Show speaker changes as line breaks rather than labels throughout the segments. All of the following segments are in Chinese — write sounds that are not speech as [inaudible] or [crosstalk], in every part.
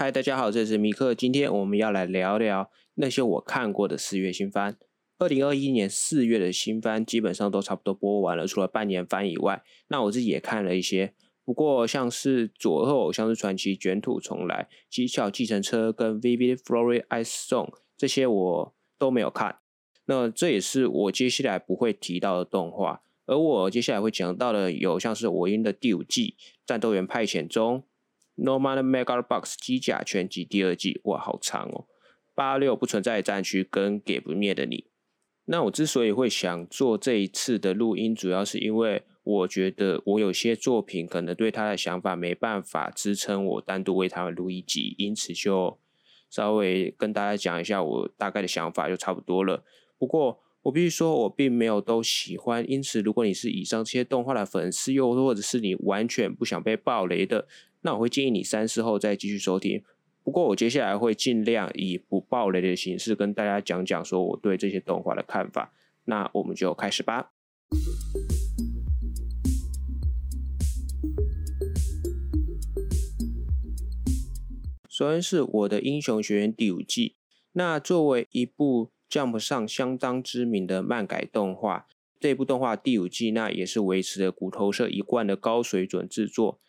嗨，大家好，这是米克。今天我们要来聊聊那些我看过的四月新番。二零二一年四月的新番基本上都差不多播完了，除了半年番以外，那我自己也看了一些。不过像是佐贺偶像是传奇、卷土重来、机巧计程车跟 Vivid Flory Ice Song 这些我都没有看。那这也是我接下来不会提到的动画。而我接下来会讲到的有像是我音的第五季《战斗员派遣中》。Normal Mega Box 机甲全集第二季，哇，好长哦！八六不存在的战区跟给不灭的你。那我之所以会想做这一次的录音，主要是因为我觉得我有些作品可能对他的想法没办法支撑我单独为他们录一集，因此就稍微跟大家讲一下我大概的想法就差不多了。不过我必须说，我并没有都喜欢，因此如果你是以上这些动画的粉丝，又或者是你完全不想被暴雷的。那我会建议你三思后再继续收听。不过我接下来会尽量以不暴雷的形式跟大家讲讲说我对这些动画的看法。那我们就开始吧。首先是我的英雄学院第五季。那作为一部 Jump 上相当知名的漫改动画，这部动画第五季那也是维持了骨头社一贯的高水准制作。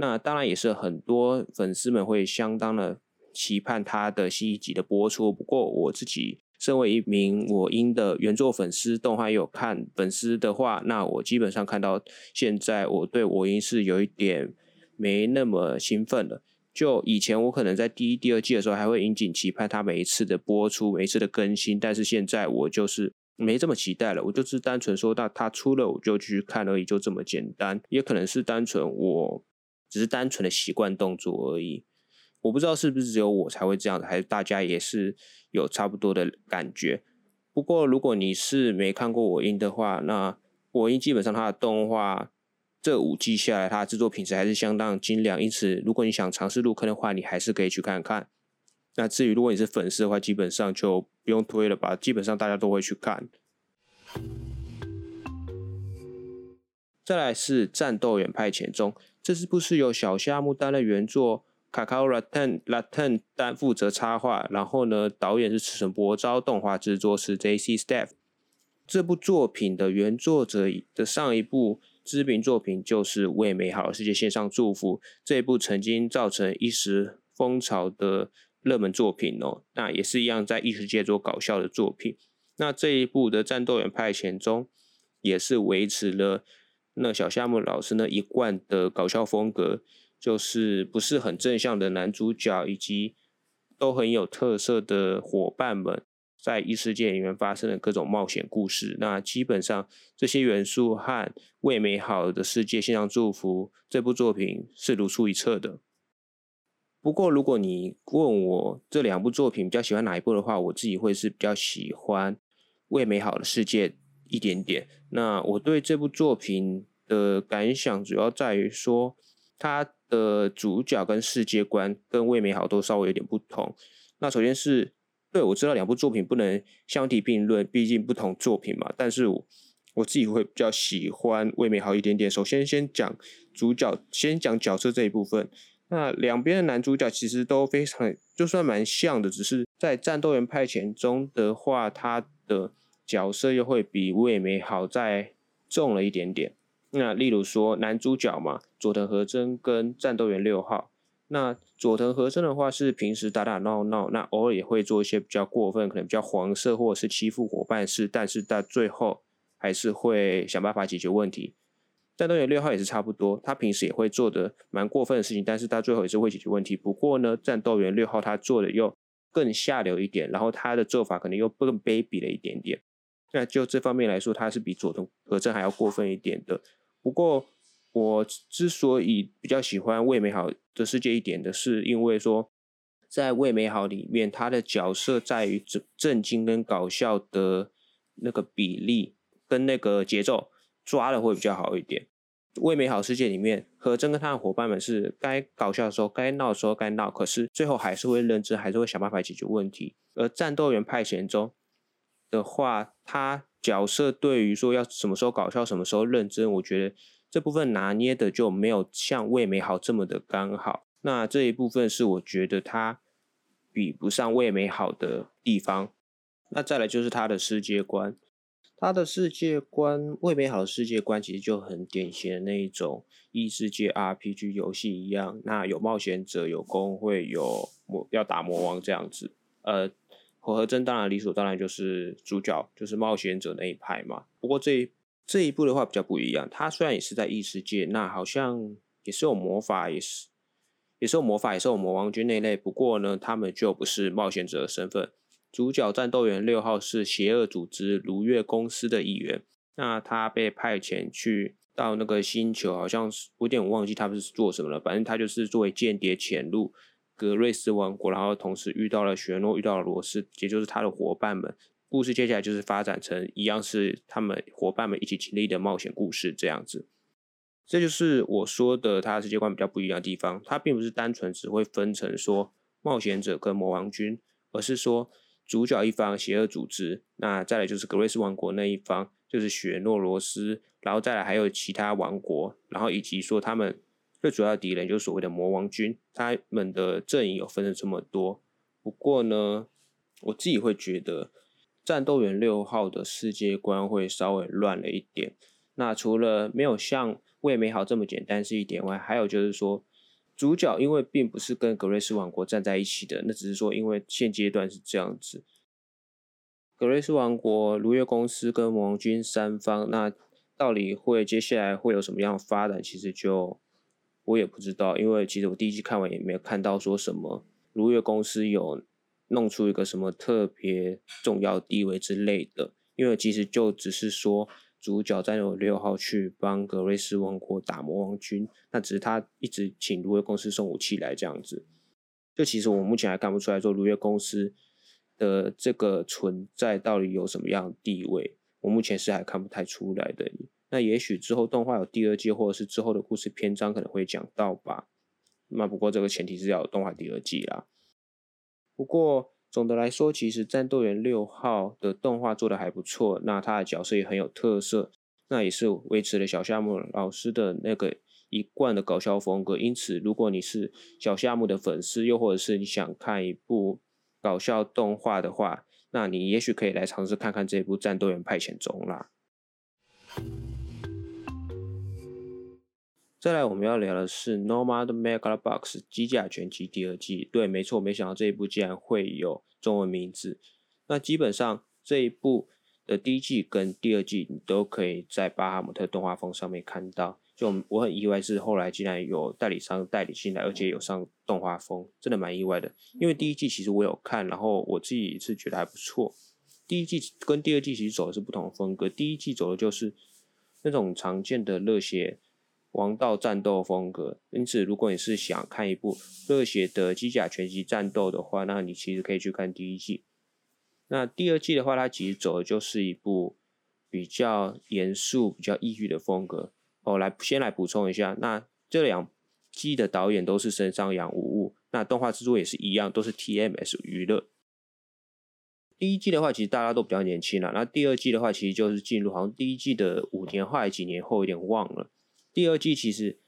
那当然也是很多粉丝们会相当的期盼他的新一集的播出。不过我自己身为一名我音的原作粉丝，动画也有看粉丝的话，那我基本上看到现在我对我音是有一点没那么兴奋了。就以前我可能在第一、第二季的时候还会引颈期盼他每一次的播出、每一次的更新，但是现在我就是没这么期待了。我就是单纯说到他出了我就去看而已，就这么简单。也可能是单纯我。只是单纯的习惯动作而已，我不知道是不是只有我才会这样，还是大家也是有差不多的感觉。不过如果你是没看过我音的话，那我音基本上它的动画这五季下来，它的制作品质还是相当精良。因此，如果你想尝试入坑的话，你还是可以去看看。那至于如果你是粉丝的话，基本上就不用推了吧，基本上大家都会去看。再来是战斗员派遣中。这是不是由小夏木担任原作，卡卡拉腾拉腾担负责插画，然后呢，导演是赤城博昭，动画制作是 J.C. Staff。这部作品的原作者的上一部知名作品就是《为美好世界献上祝福》，这部曾经造成一时风潮的热门作品哦。那也是一样在异世界做搞笑的作品。那这一部的战斗员派遣中，也是维持了。那小夏木老师呢？一贯的搞笑风格，就是不是很正向的男主角，以及都很有特色的伙伴们，在异世界里面发生的各种冒险故事。那基本上这些元素和为美好的世界献上祝福这部作品是如出一辙的。不过，如果你问我这两部作品比较喜欢哪一部的话，我自己会是比较喜欢为美好的世界。一点点。那我对这部作品的感想主要在于说，它的主角跟世界观跟《未美好》都稍微有点不同。那首先是对我知道两部作品不能相提并论，毕竟不同作品嘛。但是我我自己会比较喜欢《未美好》一点点。首先先讲主角，先讲角色这一部分。那两边的男主角其实都非常，就算蛮像的，只是在战斗员派遣中的话，他的。角色又会比魏美好再重了一点点。那例如说男主角嘛，佐藤和真跟战斗员六号。那佐藤和真的话是平时打打闹闹，那偶尔也会做一些比较过分，可能比较黄色或者是欺负伙伴事，但是到最后还是会想办法解决问题。战斗员六号也是差不多，他平时也会做的蛮过分的事情，但是他最后也是会解决问题。不过呢，战斗员六号他做的又更下流一点，然后他的做法可能又更卑鄙了一点点。那就这方面来说，他是比佐藤和真还要过分一点的。不过，我之所以比较喜欢《为美好的世界》一点的是，因为说在《为美好》里面，他的角色在于震震惊跟搞笑的那个比例跟那个节奏抓的会比较好一点。《为美好世界》里面，和真跟他的伙伴们是该搞笑的时候该闹的时候该闹，可是最后还是会认真，还是会想办法解决问题。而战斗员派遣中。的话，他角色对于说要什么时候搞笑，什么时候认真，我觉得这部分拿捏的就没有像魏美好这么的刚好。那这一部分是我觉得他比不上未美好的地方。那再来就是他的世界观，他的世界观未美好的世界观其实就很典型的那一种异世界 RPG 游戏一样。那有冒险者，有工会，有魔要打魔王这样子。呃，火和真当然理所当然就是主角，就是冒险者那一派嘛。不过这这一部的话比较不一样，他虽然也是在异世界，那好像也是有魔法，也是也是有魔法，也是有魔王军那类。不过呢，他们就不是冒险者的身份。主角战斗员六号是邪恶组织如月公司的一员，那他被派遣去到那个星球，好像是我有点忘记他们是做什么了。反正他就是作为间谍潜入格瑞斯王国，然后同时遇到了雪诺，遇到了罗斯，也就是他的伙伴们。故事接下来就是发展成一样是他们伙伴们一起经历的冒险故事这样子。这就是我说的他世界观比较不一样的地方。他并不是单纯只会分成说冒险者跟魔王军，而是说。主角一方邪恶组织，那再来就是格瑞斯王国那一方，就是雪诺罗斯，然后再来还有其他王国，然后以及说他们最主要的敌人就是所谓的魔王军，他们的阵营有分成这么多。不过呢，我自己会觉得战斗员六号的世界观会稍微乱了一点。那除了没有像未美好这么简单是一点外，还有就是说。主角因为并不是跟格瑞斯王国站在一起的，那只是说因为现阶段是这样子。格瑞斯王国、如月公司跟魔王军三方，那到底会接下来会有什么样的发展？其实就我也不知道，因为其实我第一季看完也没有看到说什么如月公司有弄出一个什么特别重要地位之类的，因为其实就只是说。主角战斗六号去帮格瑞斯王国打魔王军，那只是他一直请如月公司送武器来这样子。就其实我目前还看不出来说如月公司的这个存在到底有什么样的地位，我目前是还看不太出来的。那也许之后动画有第二季，或者是之后的故事篇章可能会讲到吧。那不过这个前提是要有动画第二季啦。不过。总的来说，其实战斗员六号的动画做的还不错，那他的角色也很有特色，那也是维持了小夏目老师的那个一贯的搞笑风格。因此，如果你是小夏目的粉丝，又或者是你想看一部搞笑动画的话，那你也许可以来尝试看看这部《战斗员派遣中》啦。再来，我们要聊的是《Nomad Megalobox》机甲全集第二季。对，没错，没想到这一部竟然会有中文名字。那基本上这一部的第一季跟第二季，你都可以在巴哈姆特动画风上面看到。就我很意外是后来竟然有代理商代理进来，而且有上动画风，真的蛮意外的。因为第一季其实我有看，然后我自己是觉得还不错。第一季跟第二季其实走的是不同的风格。第一季走的就是那种常见的热血。王道战斗风格，因此如果你是想看一部热血的机甲拳击战斗的话，那你其实可以去看第一季。那第二季的话，它其实走的就是一部比较严肃、比较抑郁的风格。哦，来先来补充一下，那这两季的导演都是身上养无误，那动画制作也是一样，都是 TMS 娱乐。第一季的话，其实大家都比较年轻了，那第二季的话，其实就是进入好像第一季的五年后还几年后，有点忘了。第二季其实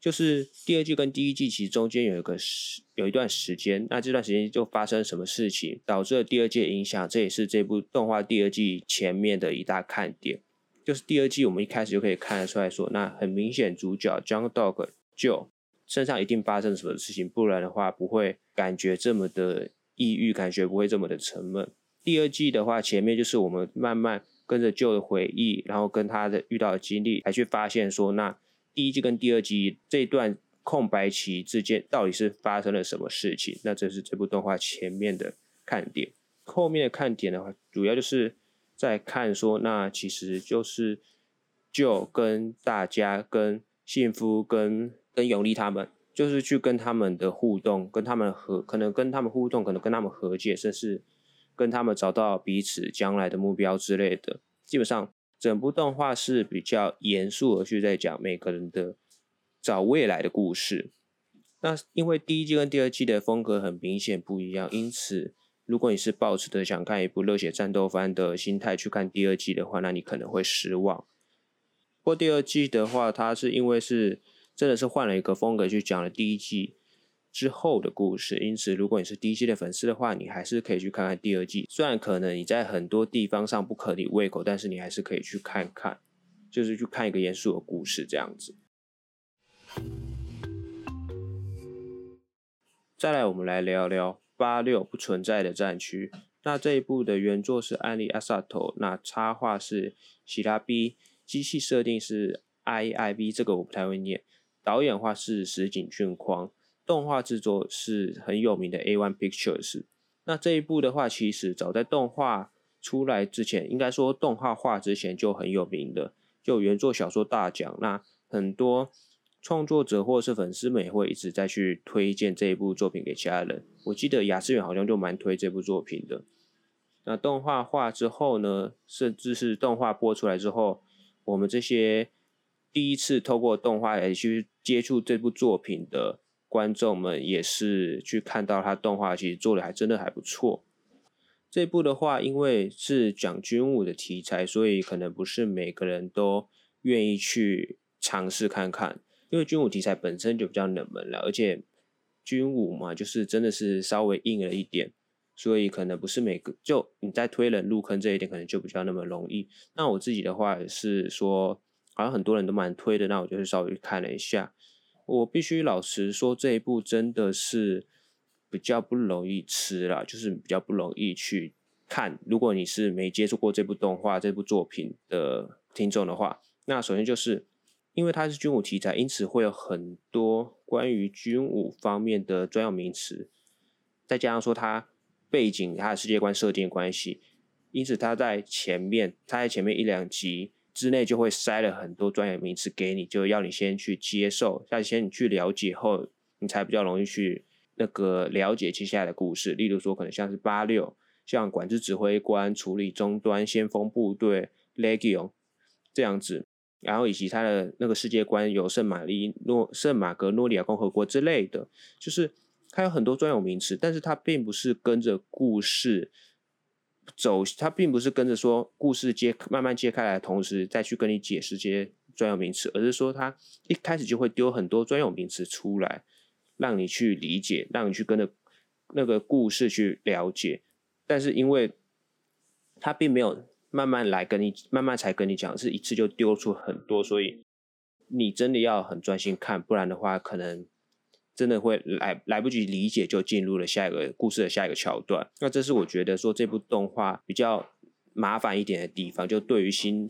就是第二季跟第一季其实中间有一个时有一段时间，那这段时间就发生什么事情导致了第二季的影响，这也是这部动画第二季前面的一大看点。就是第二季我们一开始就可以看得出来说，那很明显主角 John Dog 就身上一定发生什么事情，不然的话不会感觉这么的抑郁，感觉不会这么的沉闷。第二季的话，前面就是我们慢慢。跟着旧的回忆，然后跟他的遇到的经历，来去发现说，那第一季跟第二季这段空白期之间到底是发生了什么事情？那这是这部动画前面的看点。后面的看点的话，主要就是在看说，那其实就是就跟大家、跟幸福、跟跟永利他们，就是去跟他们的互动，跟他们和可能跟他们互动，可能跟他们和解，甚至。跟他们找到彼此将来的目标之类的，基本上整部动画是比较严肃的去在讲每个人的找未来的故事。那因为第一季跟第二季的风格很明显不一样，因此如果你是抱持着想看一部热血战斗番的心态去看第二季的话，那你可能会失望。不过第二季的话，它是因为是真的是换了一个风格去讲了第一季之后的故事。因此，如果你是第一季的粉丝的话，你还是可以去看看第二季。虽然可能你在很多地方上不合你胃口，但是你还是可以去看看，就是去看一个严肃的故事这样子。再来，我们来聊聊八六不存在的战区。那这一部的原作是安利阿萨头，那插画是希拉 B，机器设定是 IIB，这个我不太会念。导演话是石井俊匡，动画制作是很有名的 A One Pictures。那这一部的话，其实早在动画出来之前，应该说动画化之前就很有名的，就原作小说大奖。那很多。创作者或者是粉丝们也会一直在去推荐这一部作品给其他人。我记得雅思远好像就蛮推这部作品的。那动画化之后呢，甚至是动画播出来之后，我们这些第一次透过动画来去接触这部作品的观众们，也是去看到他动画其实做的还真的还不错。这部的话，因为是讲军武的题材，所以可能不是每个人都愿意去尝试看看。因为军武题材本身就比较冷门了，而且军武嘛，就是真的是稍微硬了一点，所以可能不是每个就你在推人入坑这一点，可能就比较那么容易。那我自己的话也是说，好像很多人都蛮推的，那我就是稍微看了一下。我必须老实说，这一部真的是比较不容易吃啦，就是比较不容易去看。如果你是没接触过这部动画、这部作品的听众的话，那首先就是。因为它是军武题材，因此会有很多关于军武方面的专有名词，再加上说它背景、它的世界观设定关系，因此它在前面，它在前面一两集之内就会塞了很多专有名词给你，就要你先去接受，要先你去了解后，你才比较容易去那个了解接下来的故事。例如说，可能像是八六，像管制指挥官、处理终端、先锋部队、Legion 这样子。然后以及他的那个世界观有圣玛丽诺、圣马格诺利亚共和国之类的，就是它有很多专有名词，但是它并不是跟着故事走，它并不是跟着说故事揭慢慢揭开来的同时再去跟你解释这些专有名词，而是说它一开始就会丢很多专有名词出来，让你去理解，让你去跟着那个故事去了解，但是因为它并没有。慢慢来跟你，慢慢才跟你讲，是一次就丢出很多，所以你真的要很专心看，不然的话，可能真的会来来不及理解，就进入了下一个故事的下一个桥段。那这是我觉得说这部动画比较麻烦一点的地方，就对于新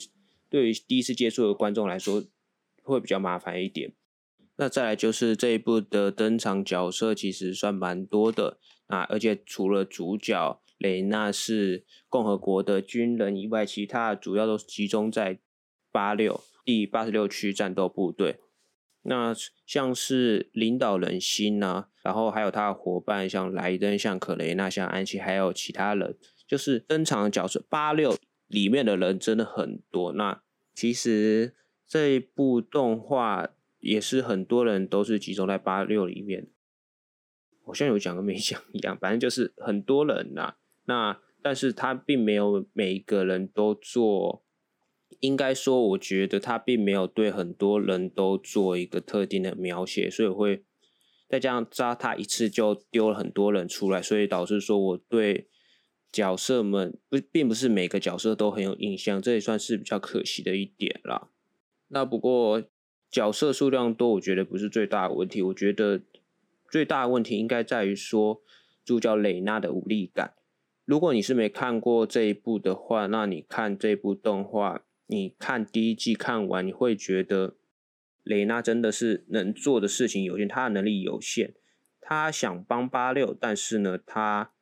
对于第一次接触的观众来说，会比较麻烦一点。那再来就是这一部的登场角色其实算蛮多的啊，而且除了主角。雷纳是共和国的军人以外，其他主要都是集中在八六第八十六区战斗部队。那像是领导人心呐，然后还有他的伙伴，像莱登、像可雷纳、像安琪，还有其他人，就是登场的角色。八六里面的人真的很多。那其实这一部动画也是很多人都是集中在八六里面，好像有讲跟没 [laughs] 讲一样，反正就是很多人呐。那，但是他并没有每一个人都做，应该说，我觉得他并没有对很多人都做一个特定的描写，所以会再加上扎他一次就丢了很多人出来，所以导致说我对角色们不并不是每个角色都很有印象，这也算是比较可惜的一点啦。那不过角色数量多，我觉得不是最大的问题，我觉得最大的问题应该在于说主角蕾娜的无力感。如果你是没看过这一部的话，那你看这部动画，你看第一季看完，你会觉得雷娜真的是能做的事情有限，她的能力有限，她想帮八六，但是呢，她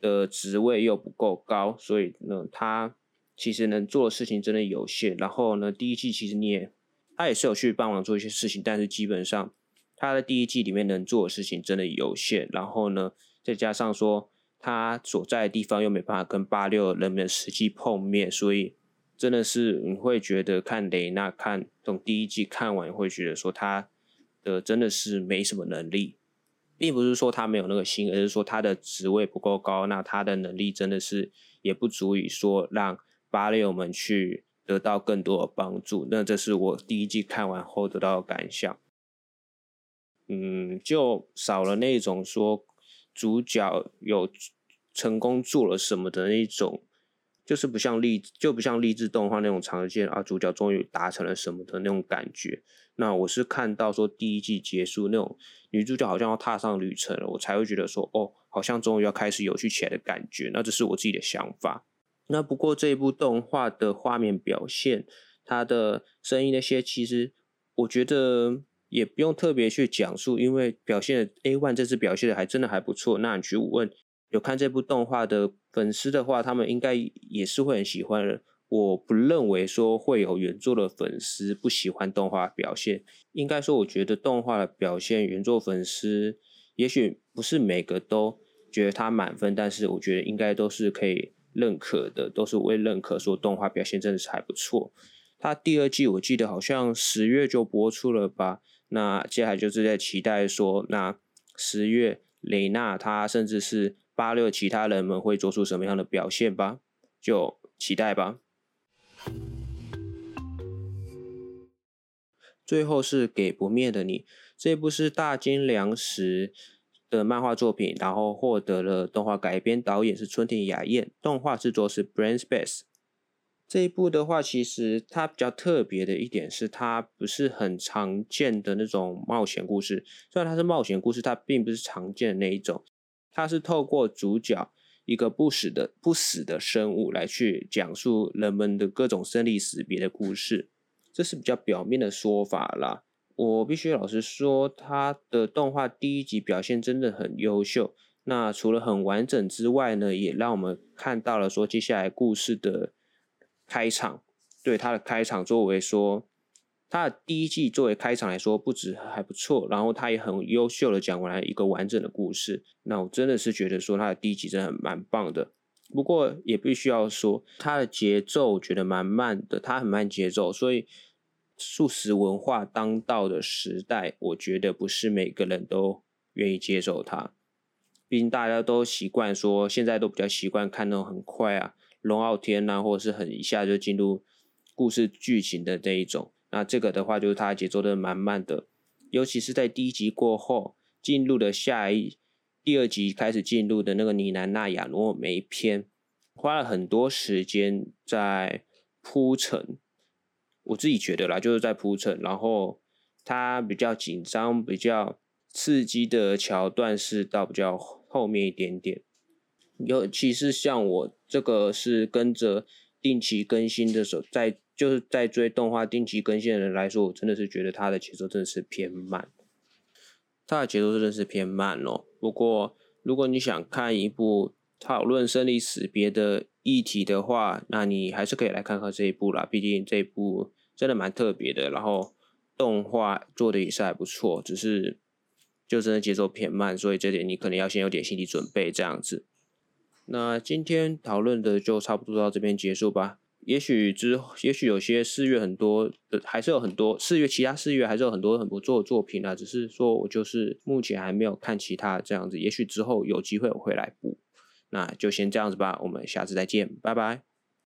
的职位又不够高，所以呢，她其实能做的事情真的有限。然后呢，第一季其实你也，她也是有去帮忙做一些事情，但是基本上她在第一季里面能做的事情真的有限。然后呢，再加上说。他所在的地方又没办法跟八六人们实际碰面，所以真的是你会觉得看雷娜看从第一季看完，会觉得说他的真的是没什么能力，并不是说他没有那个心，而是说他的职位不够高，那他的能力真的是也不足以说让八六们去得到更多的帮助。那这是我第一季看完后得到的感想。嗯，就少了那种说主角有成功做了什么的那种，就是不像励志就不像励志动画那种常见啊，主角终于达成了什么的那种感觉。那我是看到说第一季结束那种女主角好像要踏上旅程了，我才会觉得说哦，好像终于要开始有趣起来的感觉。那这是我自己的想法。那不过这一部动画的画面表现，它的声音那些，其实我觉得也不用特别去讲述，因为表现的 A One 这次表现的还真的还不错。那你去问有看这部动画的粉丝的话，他们应该也是会很喜欢的。我不认为说会有原作的粉丝不喜欢动画表现，应该说我觉得动画的表现，原作粉丝也许不是每个都觉得它满分，但是我觉得应该都是可以认可的，都是会认可说动画表现真的是还不错。它第二季我记得好像十月就播出了吧？那接下来就是在期待说，那十月雷娜她甚至是八六其他人们会做出什么样的表现吧？就期待吧。最后是给不灭的你，这部是大金良时的漫画作品，然后获得了动画改编，导演是春田雅彦，动画制作是 Brain Space。这一部的话，其实它比较特别的一点是，它不是很常见的那种冒险故事。虽然它是冒险故事，它并不是常见的那一种，它是透过主角一个不死的不死的生物来去讲述人们的各种生离死别的故事。这是比较表面的说法啦。我必须老实说，他的动画第一集表现真的很优秀。那除了很完整之外呢，也让我们看到了说接下来故事的开场。对他的开场作为说，他的第一季作为开场来说，不止还不错，然后他也很优秀的讲完了一个完整的故事。那我真的是觉得说他的第一集真的蛮棒的。不过也必须要说，他的节奏我觉得蛮慢的，他很慢节奏，所以素食文化当道的时代，我觉得不是每个人都愿意接受它。毕竟大家都习惯说，现在都比较习惯看那种很快啊，龙傲天啊，或者是很一下就进入故事剧情的这一种。那这个的话，就是它节奏的蛮慢的，尤其是在第一集过后进入的下一。第二集开始进入的那个尼南纳亚诺梅篇，花了很多时间在铺陈。我自己觉得啦，就是在铺陈。然后它比较紧张、比较刺激的桥段是到比较后面一点点。尤其是像我这个是跟着定期更新的时候，在就是在追动画定期更新的人来说，我真的是觉得它的节奏真的是偏慢。它的节奏真的是偏慢哦。不过，如果你想看一部讨论生离死别的议题的话，那你还是可以来看看这一部啦。毕竟这一部真的蛮特别的，然后动画做的也是还不错，只是就真的节奏偏慢，所以这点你可能要先有点心理准备这样子。那今天讨论的就差不多到这边结束吧。也许之，也许有些四月很多的，还是有很多四月其他四月还是有很多很不错的作品啊。只是说我就是目前还没有看其他这样子，也许之后有机会我会来补。那就先这样子吧，我们下次再见，拜拜。